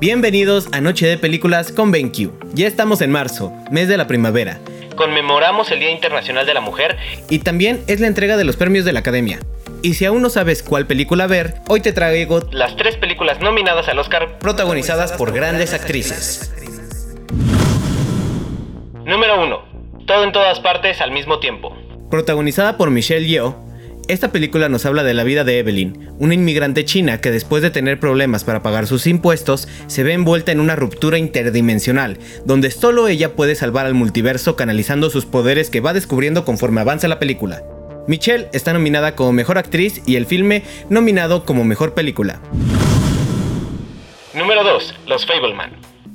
Bienvenidos a Noche de Películas con BenQ. Ya estamos en marzo, mes de la primavera. Conmemoramos el Día Internacional de la Mujer y también es la entrega de los premios de la Academia. Y si aún no sabes cuál película ver, hoy te traigo las tres películas nominadas al Oscar protagonizadas por grandes actrices. Número 1. Todo en todas partes al mismo tiempo. Protagonizada por Michelle Yeoh, esta película nos habla de la vida de Evelyn, una inmigrante china que después de tener problemas para pagar sus impuestos, se ve envuelta en una ruptura interdimensional, donde solo ella puede salvar al multiverso canalizando sus poderes que va descubriendo conforme avanza la película. Michelle está nominada como Mejor Actriz y el filme nominado como Mejor Película. Número 2. Los Fableman.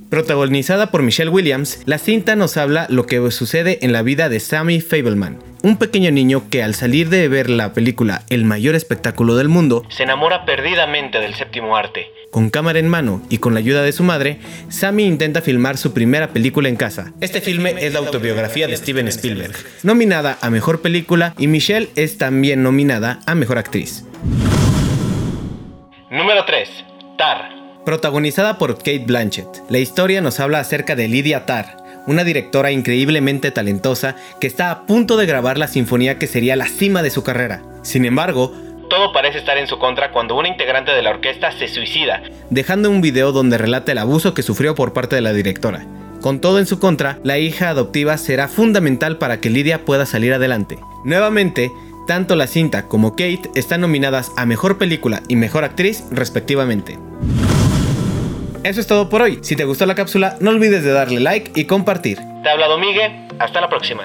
Protagonizada por Michelle Williams, la cinta nos habla lo que sucede en la vida de Sammy Fableman, un pequeño niño que al salir de ver la película El mayor espectáculo del mundo, se enamora perdidamente del séptimo arte. Con cámara en mano y con la ayuda de su madre, Sammy intenta filmar su primera película en casa. Este filme es la autobiografía de Steven Spielberg, nominada a Mejor Película y Michelle es también nominada a Mejor Actriz. Número 3. Tar. Protagonizada por Kate Blanchett, la historia nos habla acerca de Lydia Tarr, una directora increíblemente talentosa que está a punto de grabar la sinfonía que sería la cima de su carrera. Sin embargo, todo parece estar en su contra cuando una integrante de la orquesta se suicida, dejando un video donde relata el abuso que sufrió por parte de la directora. Con todo en su contra, la hija adoptiva será fundamental para que Lydia pueda salir adelante. Nuevamente, tanto la cinta como Kate están nominadas a Mejor Película y Mejor Actriz respectivamente. Eso es todo por hoy. Si te gustó la cápsula, no olvides de darle like y compartir. Te ha hablado. Hasta la próxima.